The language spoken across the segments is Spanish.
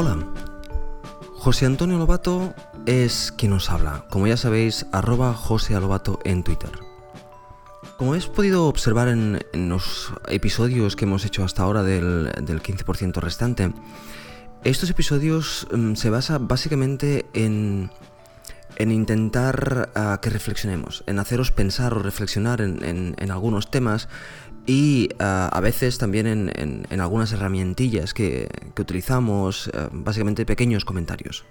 Hola, José Antonio Lobato es quien nos habla, como ya sabéis, arroba José Lobato en Twitter. Como habéis podido observar en, los episodios que hemos hecho hasta ahora del, 15% restante, estos episodios mm, se basan básicamente en, en intentar ah, que reflexionemos, en haceros pensar o reflexionar en algunos temas y ah, a veces también en, algunas herramientillas que, utilizamos, ah, básicamente pequeños comentarios.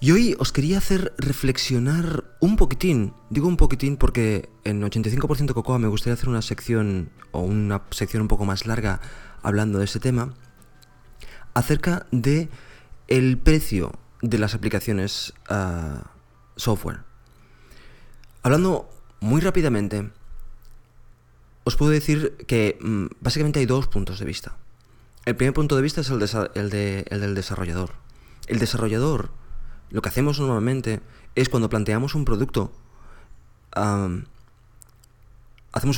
Y hoy os quería hacer reflexionar un poquitín, digo un poquitín porque en 85% Cocoa me gustaría hacer una sección o una sección un poco más larga hablando de ese tema, acerca de el precio de las aplicaciones ah, software. Hablando muy rápidamente, os puedo decir que mm, básicamente hay dos puntos de vista. El primer punto de vista es el, del desarrollador. El desarrollador, lo que hacemos normalmente es cuando planteamos un producto, hacemos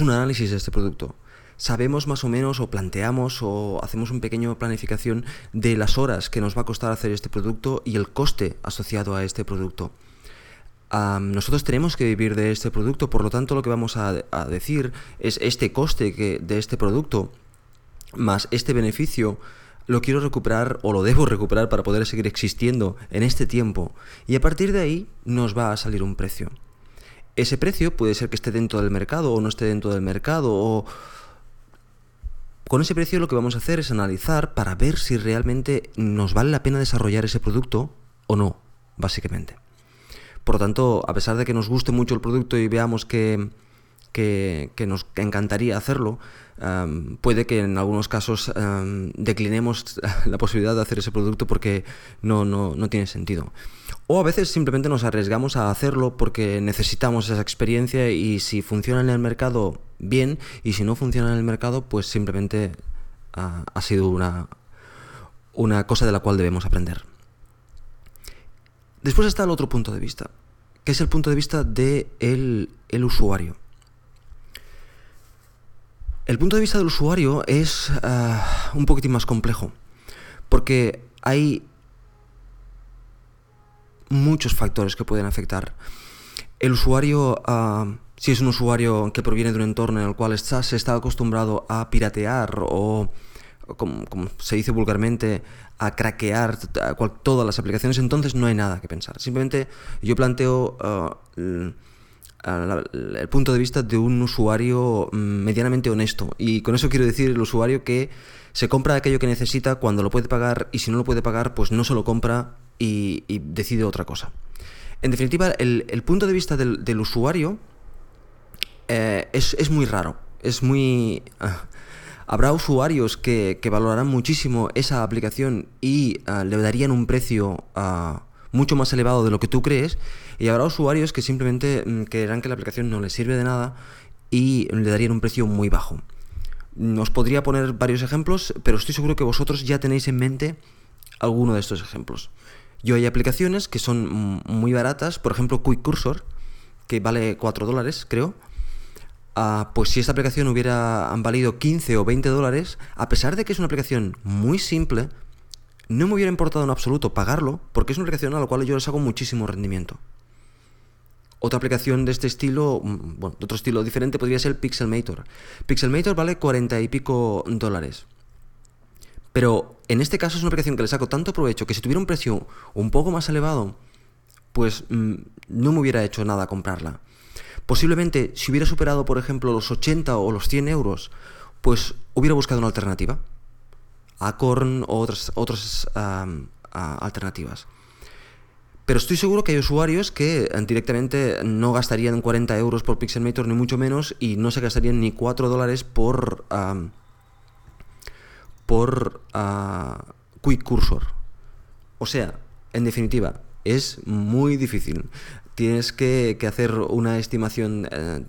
un análisis de este producto. Sabemos más o menos o planteamos o hacemos un pequeño planificación de las horas que nos va a costar hacer este producto y el coste asociado a este producto nosotros tenemos que vivir de este producto, por lo tanto lo que vamos a, decir es este coste de este producto más este beneficio lo quiero recuperar o lo debo recuperar para poder seguir existiendo en este tiempo y a partir de ahí nos va a salir un precio. Ese precio puede ser que esté dentro del mercado o no esté dentro del mercado con ese precio lo que vamos a hacer es analizar para ver si realmente nos vale la pena desarrollar ese producto o no, básicamente. Por lo tanto, a pesar de que nos guste mucho el producto y veamos que, nos encantaría hacerlo, em, puede que en algunos casos em, declinemos la posibilidad de hacer ese producto porque no, no, no, tiene sentido. O a veces simplemente nos arriesgamos a hacerlo porque necesitamos esa experiencia y si funciona en el mercado, bien, y si no funciona en el mercado, pues simplemente ah, ha sido una, una cosa de la cual debemos aprender. Después está el otro punto de vista, que es el punto de vista del de el usuario. El punto de vista del usuario es ah, un poquitín más complejo, porque hay muchos factores que pueden afectar. El usuario, ah, si es un usuario que proviene de un entorno en el cual está, se está acostumbrado a piratear o como, se dice vulgarmente, a craquear todas las aplicaciones, entonces no hay nada que pensar. Simplemente yo planteo uh, el, punto de vista de un usuario mm, medianamente honesto. Y con eso quiero decir el usuario que se compra aquello que necesita cuando lo puede pagar y si no lo puede pagar, pues no se lo compra y, decide otra cosa. En definitiva, el, punto de vista del, usuario eh, es, muy raro. Es muy... Ah, Habrá usuarios que, valorarán muchísimo esa aplicación y ah, le darían un precio ah, mucho más elevado de lo que tú crees. Y habrá usuarios que simplemente mm, creerán que la aplicación no les sirve de nada y le darían un precio muy bajo. Os podría poner varios ejemplos, pero estoy seguro que vosotros ya tenéis en mente alguno de estos ejemplos. Yo hay aplicaciones que son mm, muy baratas, por ejemplo Quick Cursor, que vale 4 dólares, creo, Ah, pues si esta aplicación hubiera valido 15 o 20 dólares, a pesar de que es una aplicación muy simple, no me hubiera importado en absoluto pagarlo, porque es una aplicación a la cual yo les hago muchísimo rendimiento. Otra aplicación de este estilo, mm, bueno, de otro estilo diferente, podría ser Pixelmator. Pixelmator vale 40 y pico dólares. Pero en este caso es una aplicación que le saco tanto provecho que si tuviera un precio un poco más elevado, pues mm, no me hubiera hecho nada comprarla. Posiblemente, si hubiera superado, por ejemplo, los 80 o los 100 euros, pues hubiera buscado una alternativa. Acorn o otras, otras alternativas. Pero estoy seguro que hay usuarios que eh, directamente no gastarían 40 euros por Pixelmator, ni mucho menos, y no se gastarían ni 4 dólares por, por ah, Quick Cursor. O sea, en definitiva, es muy difícil tienes que, hacer una estimación eh,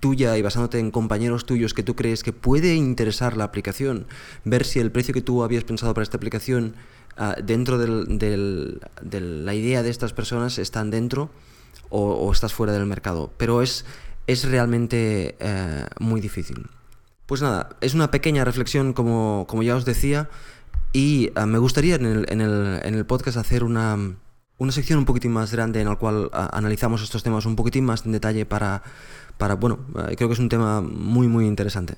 tuya y basándote en compañeros tuyos que tú crees que puede interesar la aplicación, ver si el precio que tú habías pensado para esta aplicación ah, dentro de la idea de estas personas están dentro o, estás fuera del mercado. Pero es, es realmente eh, muy difícil. Pues nada, es una pequeña reflexión como, como ya os decía Y ah, me gustaría en el, en, el, en el, podcast hacer una, una, sección un poquitín más grande en la cual analizamos estos temas un poquitín más en detalle para, para bueno, creo que es un tema muy, muy interesante.